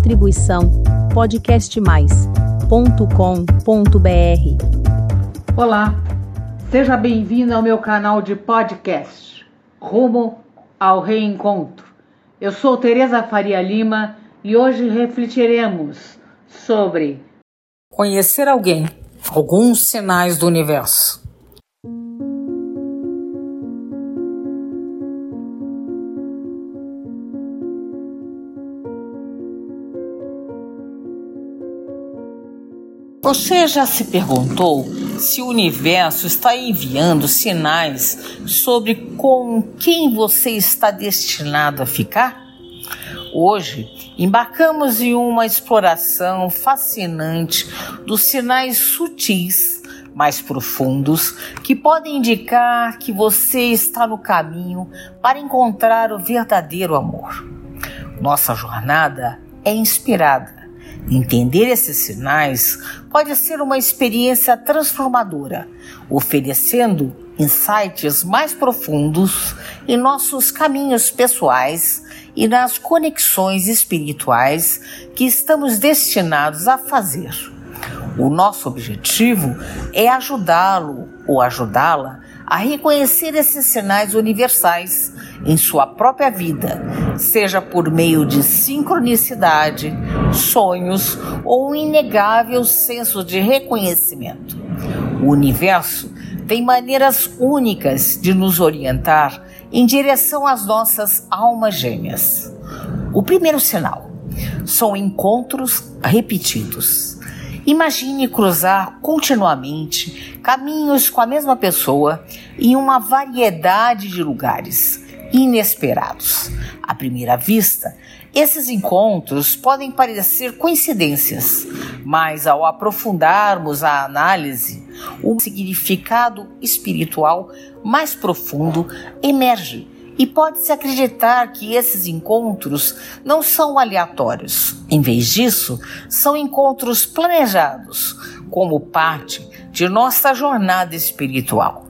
Distribuição podcastmais.com.br. Olá, seja bem-vindo ao meu canal de podcast Rumo ao Reencontro. Eu sou Tereza Faria Lima e hoje refletiremos sobre conhecer alguém, alguns sinais do universo. Você já se perguntou se o universo está enviando sinais sobre com quem você está destinado a ficar? Hoje, embarcamos em uma exploração fascinante dos sinais sutis mais profundos que podem indicar que você está no caminho para encontrar o verdadeiro amor. Nossa jornada é inspirada Entender esses sinais pode ser uma experiência transformadora, oferecendo insights mais profundos em nossos caminhos pessoais e nas conexões espirituais que estamos destinados a fazer. O nosso objetivo é ajudá-lo ou ajudá-la a reconhecer esses sinais universais em sua própria vida, seja por meio de sincronicidade, sonhos ou um inegável senso de reconhecimento. O universo tem maneiras únicas de nos orientar em direção às nossas almas gêmeas. O primeiro sinal são encontros repetidos. Imagine cruzar continuamente caminhos com a mesma pessoa em uma variedade de lugares inesperados. À primeira vista, esses encontros podem parecer coincidências, mas ao aprofundarmos a análise, um significado espiritual mais profundo emerge e pode-se acreditar que esses encontros não são aleatórios. Em vez disso, são encontros planejados como parte de nossa jornada espiritual.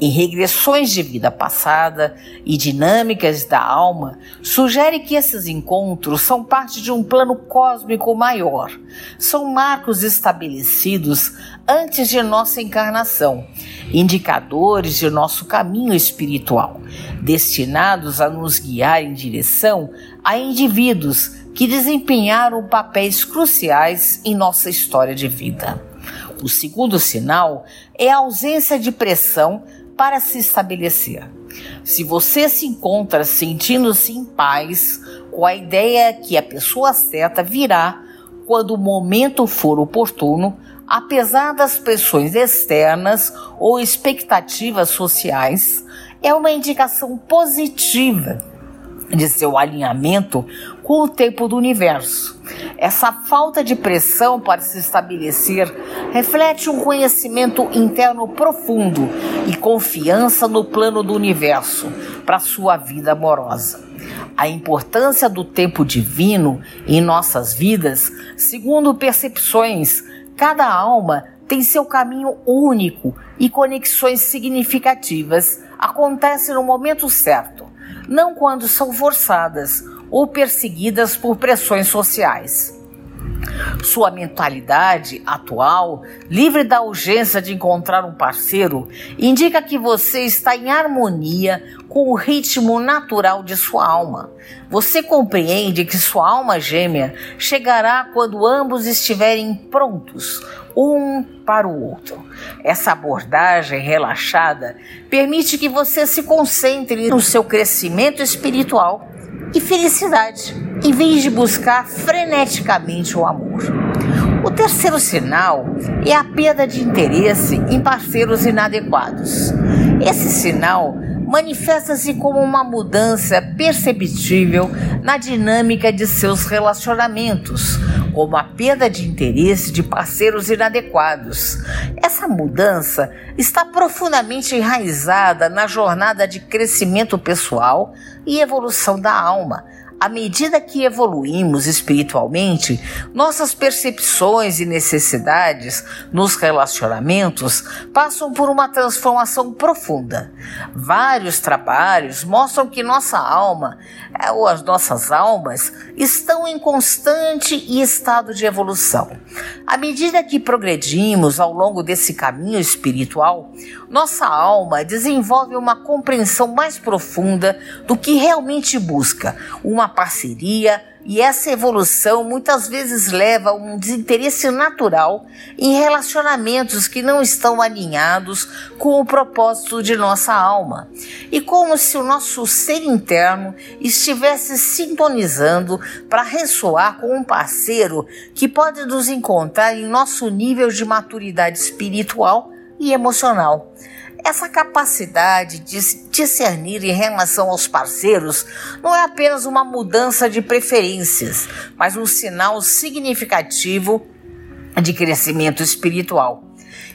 Em regressões de vida passada e dinâmicas da alma, sugere que esses encontros são parte de um plano cósmico maior. São marcos estabelecidos antes de nossa encarnação, indicadores de nosso caminho espiritual, destinados a nos guiar em direção a indivíduos que desempenharam papéis cruciais em nossa história de vida. O segundo sinal é a ausência de pressão para se estabelecer. Se você se encontra sentindo-se em paz com a ideia que a pessoa certa virá quando o momento for oportuno, apesar das pressões externas ou expectativas sociais, é uma indicação positiva de seu alinhamento com o tempo do universo. Essa falta de pressão para se estabelecer reflete um conhecimento interno profundo e confiança no plano do universo para sua vida amorosa. A importância do tempo divino em nossas vidas, segundo percepções, cada alma tem seu caminho único e conexões significativas acontecem no momento certo não quando são forçadas ou perseguidas por pressões sociais. Sua mentalidade atual, livre da urgência de encontrar um parceiro, indica que você está em harmonia com o ritmo natural de sua alma. Você compreende que sua alma gêmea chegará quando ambos estiverem prontos, um para o outro. Essa abordagem relaxada permite que você se concentre no seu crescimento espiritual e felicidade, em vez de buscar freneticamente o amor. O terceiro sinal é a perda de interesse em parceiros inadequados. Esse sinal manifesta-se como uma mudança perceptível na dinâmica de seus relacionamentos, como a perda de interesse de parceiros inadequados. Essa mudança está profundamente enraizada na jornada de crescimento pessoal e evolução da alma, à medida que evoluímos espiritualmente, nossas percepções e necessidades nos relacionamentos passam por uma transformação profunda. Vários trabalhos mostram que nossa alma, eh, ou as nossas almas, estão em constante estado de evolução. À medida que progredimos ao longo desse caminho espiritual, nossa alma desenvolve uma compreensão mais profunda do que realmente busca, uma parceria, e essa evolução muitas vezes leva a um desinteresse natural em relacionamentos que não estão alinhados com o propósito de nossa alma. E como se o nosso ser interno estivesse sintonizando para ressoar com um parceiro que pode nos encontrar em nosso nível de maturidade espiritual e emocional. Essa capacidade de discernir em relação aos parceiros não é apenas uma mudança de preferências, mas um sinal significativo de crescimento espiritual.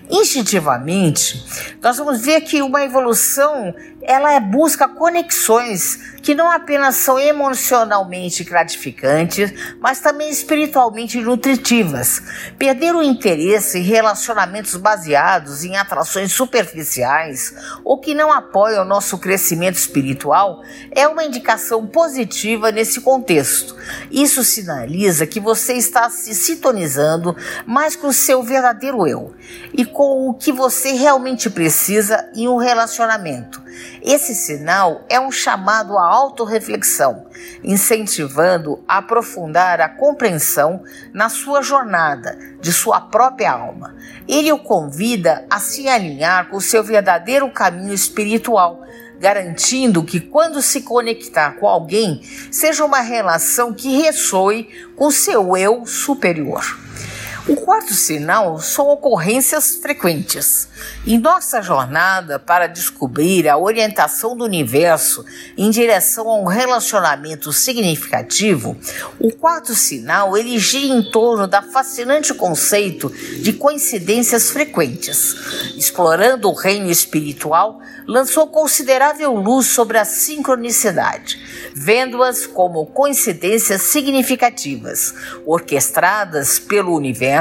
Instintivamente, nós vamos ver que uma evolução ela é busca conexões que não apenas são emocionalmente gratificantes, mas também espiritualmente nutritivas. Perder o interesse em relacionamentos baseados em atrações superficiais ou que não apoiam nosso crescimento espiritual é uma indicação positiva nesse contexto. Isso sinaliza que você está se sintonizando mais com o seu verdadeiro eu e com o que você realmente precisa em um relacionamento. Esse sinal é um chamado à autorreflexão, incentivando a aprofundar a compreensão na sua jornada de sua própria alma. Ele o convida a se alinhar com o seu verdadeiro caminho espiritual, garantindo que quando se conectar com alguém, seja uma relação que ressoe com seu eu superior. O quarto sinal são ocorrências frequentes. Em nossa jornada para descobrir a orientação do universo em direção a um relacionamento significativo, o quarto sinal ele gira em torno da fascinante conceito de coincidências frequentes. Explorando o reino espiritual, lançou considerável luz sobre a sincronicidade, vendo-as como coincidências significativas, orquestradas pelo universo,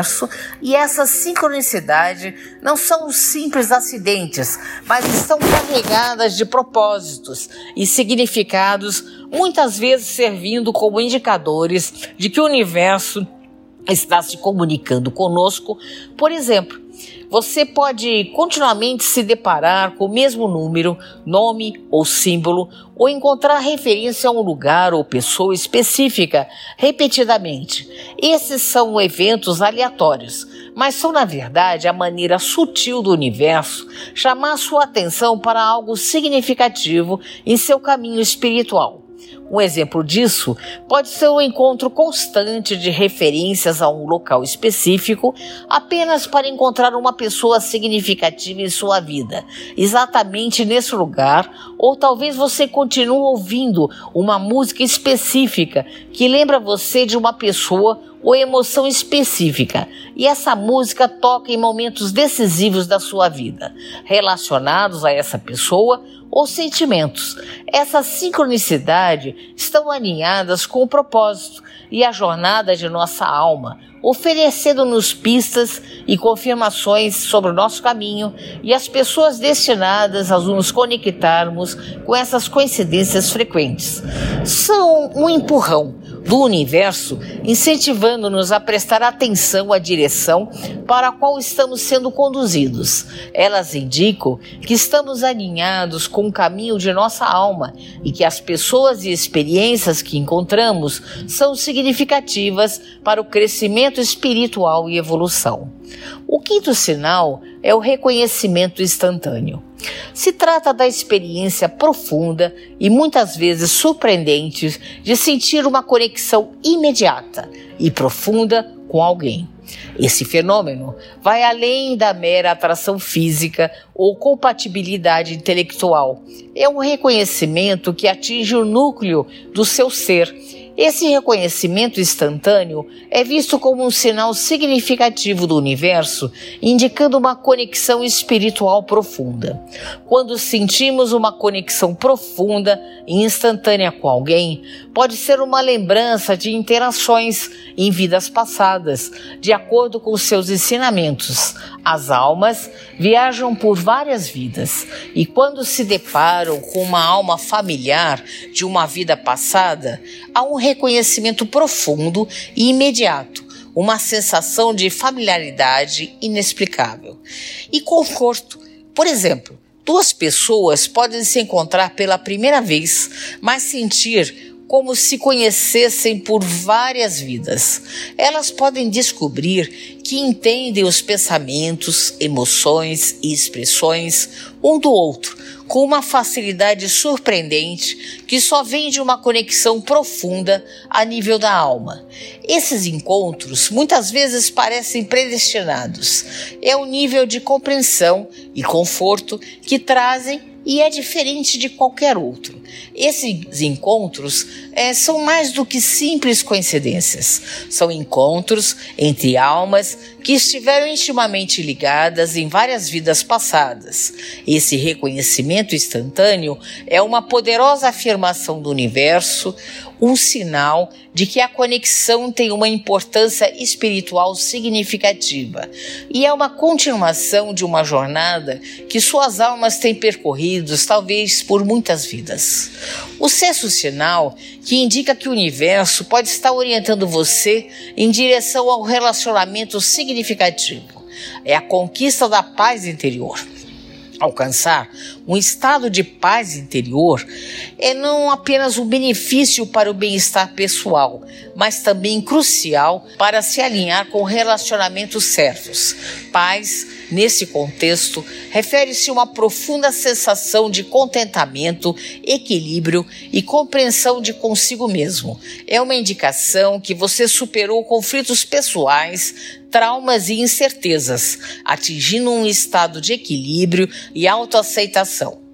e essa sincronicidade não são simples acidentes, mas estão carregadas de propósitos e significados, muitas vezes servindo como indicadores de que o universo está se comunicando conosco. Por exemplo, você pode continuamente se deparar com o mesmo número, nome ou símbolo, ou encontrar referência a um lugar ou pessoa específica repetidamente. Esses são eventos aleatórios, mas são, na verdade, a maneira sutil do universo chamar sua atenção para algo significativo em seu caminho espiritual. Um exemplo disso pode ser o encontro constante de referências a um local específico apenas para encontrar uma pessoa significativa em sua vida, exatamente nesse lugar, ou talvez você continue ouvindo uma música específica que lembra você de uma pessoa ou emoção específica, e essa música toca em momentos decisivos da sua vida, relacionados a essa pessoa ou sentimentos. Essa sincronicidade estão alinhadas com o propósito e a jornada de nossa alma, oferecendo-nos pistas e confirmações sobre o nosso caminho e as pessoas destinadas a nos conectarmos com essas coincidências frequentes. São um empurrão do universo, incentivando-nos a prestar atenção à direção para a qual estamos sendo conduzidos. Elas indicam que estamos alinhados com o caminho de nossa alma e que as pessoas e experiências que encontramos são significativas para o crescimento espiritual e evolução. O quinto sinal é o reconhecimento instantâneo. Se trata da experiência profunda e muitas vezes surpreendente de sentir uma conexão imediata e profunda com alguém. Esse fenômeno vai além da mera atração física ou compatibilidade intelectual. É um reconhecimento que atinge o núcleo do seu ser Esse reconhecimento instantâneo é visto como um sinal significativo do universo, indicando uma conexão espiritual profunda. Quando sentimos uma conexão profunda e instantânea com alguém, pode ser uma lembrança de interações em vidas passadas, de acordo com seus ensinamentos. As almas viajam por várias vidas e, quando se deparam com uma alma familiar de uma vida passada, há um reconhecimento profundo e imediato, uma sensação de familiaridade inexplicável e conforto. Por exemplo, duas pessoas podem se encontrar pela primeira vez, mas sentir como se conhecessem por várias vidas. Elas podem descobrir que entendem os pensamentos, emoções e expressões um do outro com uma facilidade surpreendente que só vem de uma conexão profunda a nível da alma. Esses encontros muitas vezes parecem predestinados. É o nível de compreensão e conforto que trazem e é diferente de qualquer outro. Esses encontros é, são mais do que simples coincidências. São encontros entre almas que estiveram intimamente ligadas em várias vidas passadas. Esse reconhecimento instantâneo é uma poderosa afirmação do universo, um sinal de que a conexão tem uma importância espiritual significativa e é uma continuação de uma jornada que suas almas têm percorrido, talvez por muitas vidas. O sexto sinal que indica que o universo pode estar orientando você em direção ao relacionamento significativo é a conquista da paz interior. Alcançar um estado de paz interior é não apenas um benefício para o bem-estar pessoal, mas também crucial para se alinhar com relacionamentos certos. Paz, nesse contexto, refere-se uma profunda sensação de contentamento, equilíbrio e compreensão de consigo mesmo. É uma indicação que você superou conflitos pessoais, traumas e incertezas, atingindo um estado de equilíbrio e autoaceitação.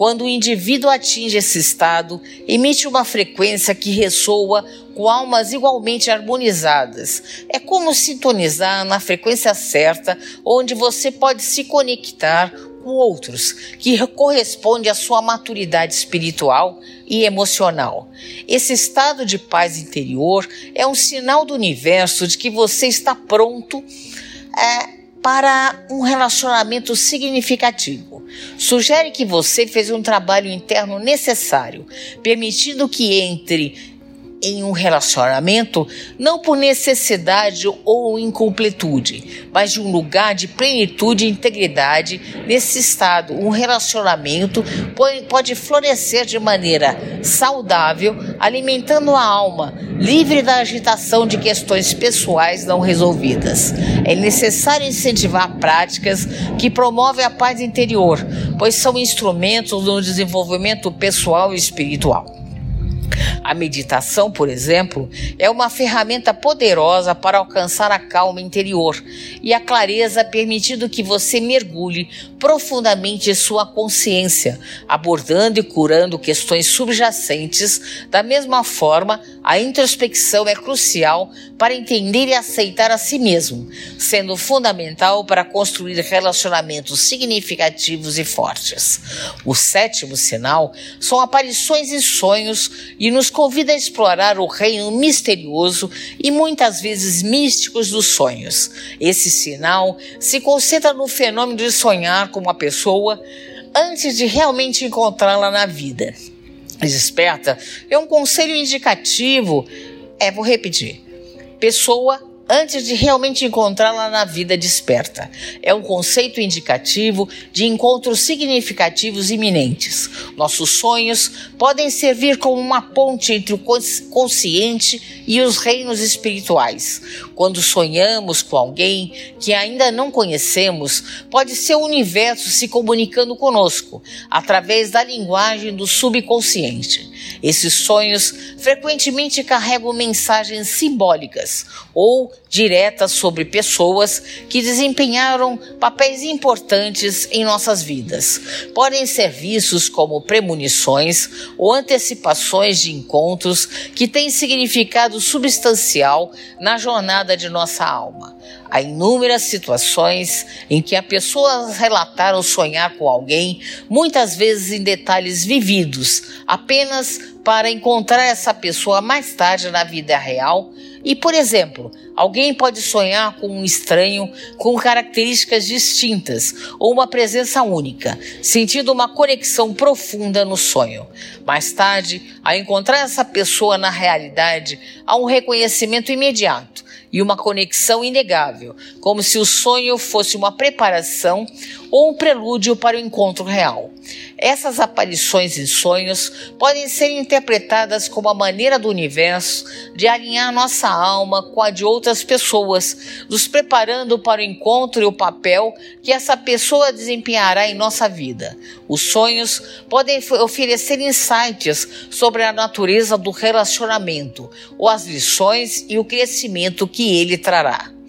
Quando o indivíduo atinge esse estado, emite uma frequência que ressoa com almas igualmente harmonizadas. É como sintonizar na frequência certa, onde você pode se conectar com outros, que corresponde à sua maturidade espiritual e emocional. Esse estado de paz interior é um sinal do universo de que você está pronto é, para um relacionamento significativo. Sugere que você fez um trabalho interno necessário, permitindo que entre em um relacionamento não por necessidade ou incompletude, mas de um lugar de plenitude e integridade. Nesse estado, um relacionamento pode florescer de maneira saudável, alimentando a alma, livre da agitação de questões pessoais não resolvidas. É necessário incentivar práticas que promovem a paz interior, pois são instrumentos no desenvolvimento pessoal e espiritual. A meditação, por exemplo, é uma ferramenta poderosa para alcançar a calma interior e a clareza, permitindo que você mergulhe profundamente em sua consciência, abordando e curando questões subjacentes. Da mesma forma, a introspecção é crucial para entender e aceitar a si mesmo, sendo fundamental para construir relacionamentos significativos e fortes. O sétimo sinal são aparições e sonhos e nos convida a explorar o reino misterioso e muitas vezes místicos dos sonhos. Esse sinal se concentra no fenômeno de sonhar com uma pessoa antes de realmente encontrá-la na vida. Desperta é um conselho indicativo. É, vou repetir. Pessoa antes de realmente encontrá-la na vida desperta. É um conceito indicativo de encontros significativos iminentes. Nossos sonhos podem servir como uma ponte entre o consciente e os reinos espirituais. Quando sonhamos com alguém que ainda não conhecemos, pode ser o universo se comunicando conosco através da linguagem do subconsciente. Esses sonhos frequentemente carregam mensagens simbólicas ou diretas sobre pessoas que desempenharam papéis importantes em nossas vidas. Podem ser vistos como premonições ou antecipações de encontros que têm significado substancial na jornada de nossa alma. Há inúmeras situações em que a pessoa relataram sonhar com alguém, muitas vezes em detalhes vividos, apenas para encontrar essa pessoa mais tarde na vida real. E, por exemplo, alguém pode sonhar com um estranho com características distintas ou uma presença única, sentindo uma conexão profunda no sonho. Mais tarde, ao encontrar essa pessoa na realidade, há um reconhecimento imediato e uma conexão inegável, como se o sonho fosse uma preparação ou um prelúdio para o encontro real. Essas aparições em sonhos podem ser interpretadas como a maneira do universo de alinhar nossa alma com a de outras pessoas, nos preparando para o encontro e o papel que essa pessoa desempenhará em nossa vida. Os sonhos podem oferecer insights sobre a natureza do relacionamento, ou as lições e o crescimento que ele trará.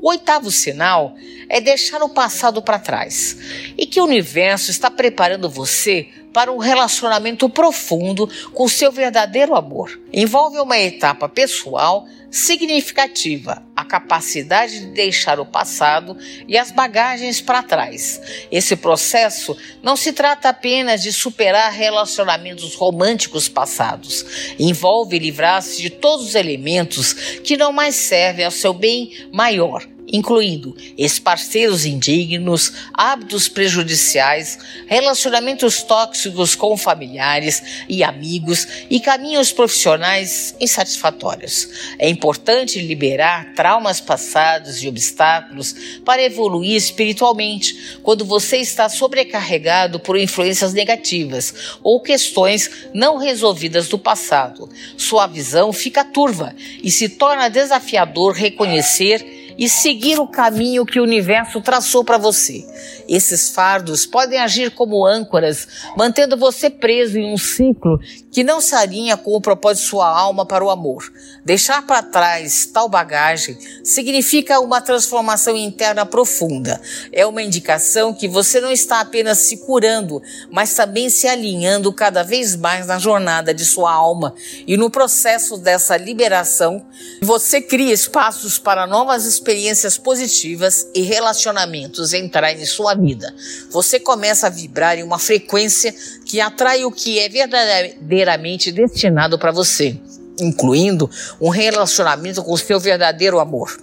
O oitavo sinal é deixar o passado para trás e que o universo está preparando você para um relacionamento profundo com seu verdadeiro amor. Envolve uma etapa pessoal significativa, capacidade de deixar o passado e as bagagens para trás. Esse processo não se trata apenas de superar relacionamentos românticos passados, envolve livrar-se de todos os elementos que não mais servem ao seu bem maior incluindo ex-parceiros indignos, hábitos prejudiciais, relacionamentos tóxicos com familiares e amigos e caminhos profissionais insatisfatórios. É importante liberar traumas passados e obstáculos para evoluir espiritualmente quando você está sobrecarregado por influências negativas ou questões não resolvidas do passado. Sua visão fica turva e se torna desafiador reconhecer e seguir o caminho que o universo traçou para você. Esses fardos podem agir como âncoras, mantendo você preso em um ciclo que não se alinha com o propósito de sua alma para o amor. Deixar para trás tal bagagem significa uma transformação interna profunda. É uma indicação que você não está apenas se curando, mas também se alinhando cada vez mais na jornada de sua alma. E no processo dessa liberação, você cria espaços para novas experiências experiências positivas e relacionamentos entrarem em sua vida. Você começa a vibrar em uma frequência que atrai o que é verdadeiramente destinado para você, incluindo um relacionamento com o seu verdadeiro amor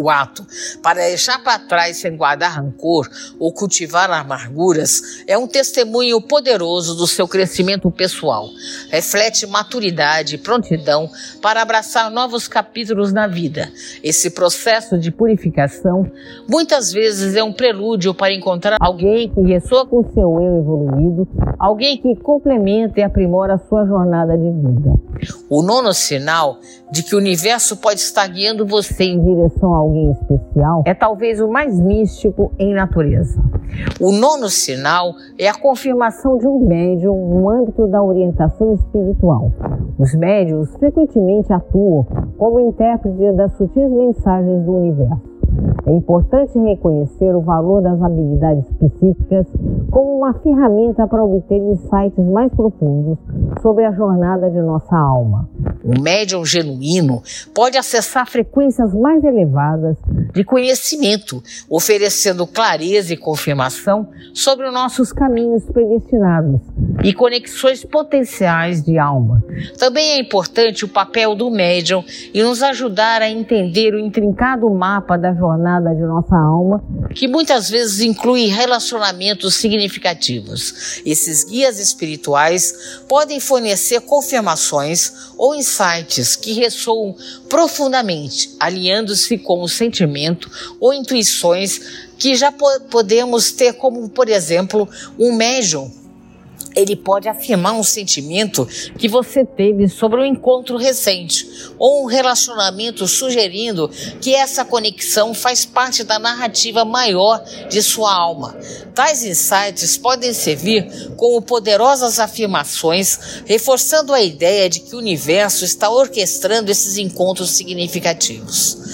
o ato para deixar para trás sem guardar rancor ou cultivar amarguras é um testemunho poderoso do seu crescimento pessoal. Reflete maturidade e prontidão para abraçar novos capítulos na vida. Esse processo de purificação muitas vezes é um prelúdio para encontrar alguém que ressoa com seu eu evoluído, alguém que complementa e aprimora a sua jornada de vida. O nono sinal de que o universo pode estar guiando você em direção a alguém especial é talvez o mais místico em natureza. O nono sinal é a confirmação de um médium no âmbito da orientação espiritual. Os médiums frequentemente atuam como intérpretes das sutis mensagens do universo. É importante reconhecer o valor das habilidades psíquicas como uma ferramenta para obter insights mais profundos sobre a jornada de nossa alma. O médium genuíno pode acessar frequências mais elevadas de conhecimento, oferecendo clareza e confirmação sobre os nossos caminhos predestinados e conexões potenciais de alma. Também é importante o papel do médium e nos ajudar a entender o intrincado mapa da jornada de nossa alma, que muitas vezes inclui relacionamentos significativos. Esses guias espirituais podem fornecer confirmações ou insights que ressoam profundamente, alinhando-se com o sentimento ou intuições que já podemos ter, como, por exemplo, um médium ele pode afirmar um sentimento que você teve sobre um encontro recente ou um relacionamento sugerindo que essa conexão faz parte da narrativa maior de sua alma. Tais insights podem servir como poderosas afirmações, reforçando a ideia de que o universo está orquestrando esses encontros significativos.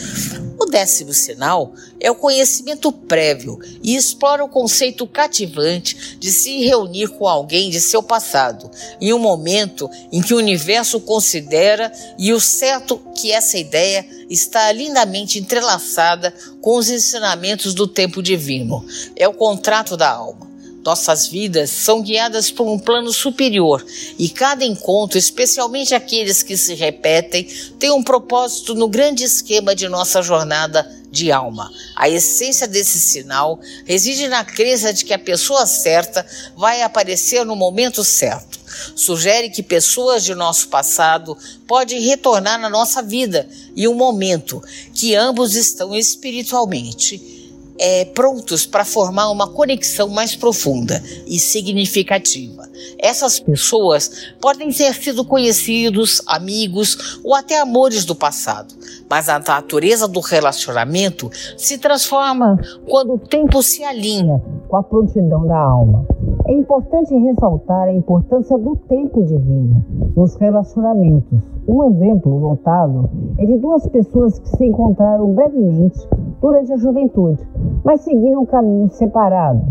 Décimo sinal é o conhecimento prévio e explora o conceito cativante de se reunir com alguém de seu passado, em um momento em que o universo considera e o certo que essa ideia está lindamente entrelaçada com os ensinamentos do tempo divino. É o contrato da alma. Nossas vidas são guiadas por um plano superior e cada encontro, especialmente aqueles que se repetem, tem um propósito no grande esquema de nossa jornada de alma. A essência desse sinal reside na crença de que a pessoa certa vai aparecer no momento certo. Sugere que pessoas de nosso passado podem retornar na nossa vida em um momento que ambos estão espiritualmente é, prontos para formar uma conexão mais profunda e significativa. Essas pessoas podem ter sido conhecidos, amigos ou até amores do passado, mas a natureza do relacionamento se transforma quando o tempo se alinha com a prontidão da alma. É importante ressaltar a importância do tempo divino nos relacionamentos. Um exemplo notável é de duas pessoas que se encontraram brevemente durante a juventude, mas seguiram caminhos separados.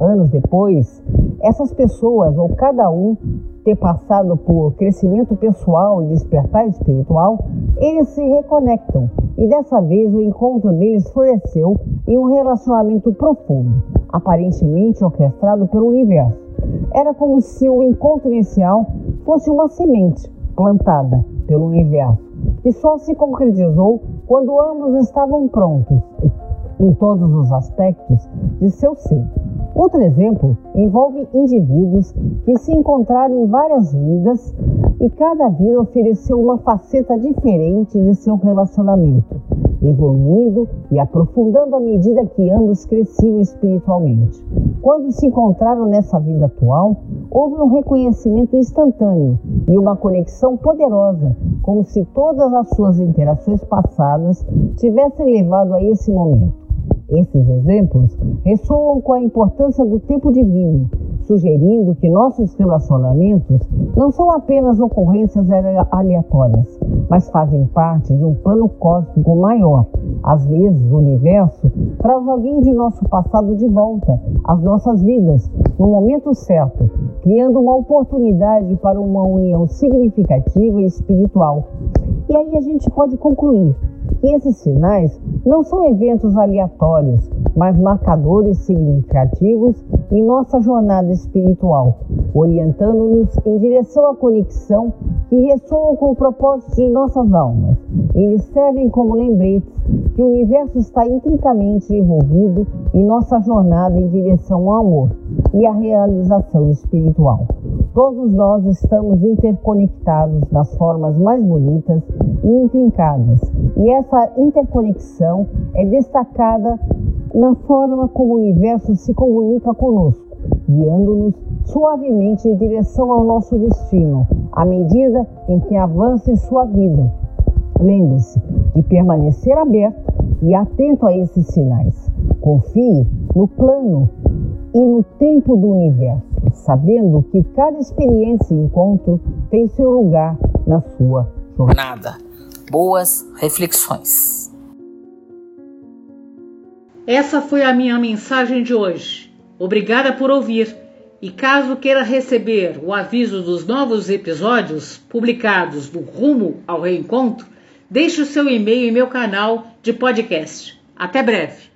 Anos depois, essas pessoas, ou cada um ter passado por crescimento pessoal e despertar espiritual, eles se reconectam e dessa vez o encontro deles floresceu em um relacionamento profundo, aparentemente orquestrado pelo universo. Era como se o encontro inicial fosse uma semente plantada pelo universo, que só se concretizou quando ambos estavam prontos em todos os aspectos de seu ser. Outro exemplo envolve indivíduos que se encontraram em várias vidas e cada vida ofereceu uma faceta diferente de seu relacionamento, evoluindo e aprofundando à medida que ambos cresciam espiritualmente. Quando se encontraram nessa vida atual, houve um reconhecimento instantâneo e uma conexão poderosa, como se todas as suas interações passadas tivessem levado a esse momento. Esses exemplos ressoam com a importância do tempo divino, sugerindo que nossos relacionamentos não são apenas ocorrências aleatórias, mas fazem parte de um plano cósmico maior. Às vezes, o universo traz alguém de nosso passado de volta às nossas vidas, no momento certo, criando uma oportunidade para uma união significativa e espiritual. E aí a gente pode concluir que esses sinais não são eventos aleatórios, mas marcadores significativos em nossa jornada espiritual, orientando-nos em direção à conexão que ressoam com o propósito de nossas almas. Eles servem como lembretes que o universo está intricamente envolvido em nossa jornada em direção ao amor e à realização espiritual. Todos nós estamos interconectados das formas mais bonitas e intrincadas, e essa interconexão é destacada na forma como o universo se comunica conosco, guiando-nos suavemente em direção ao nosso destino, à medida em que avança em sua vida. Lembre-se de permanecer aberto e atento a esses sinais. Confie no plano e no tempo do universo, sabendo que cada experiência e encontro tem seu lugar na sua jornada. Boas reflexões. Essa foi a minha mensagem de hoje. Obrigada por ouvir. E caso queira receber o aviso dos novos episódios publicados do Rumo ao Reencontro, deixe o seu e-mail em meu canal de podcast. Até breve.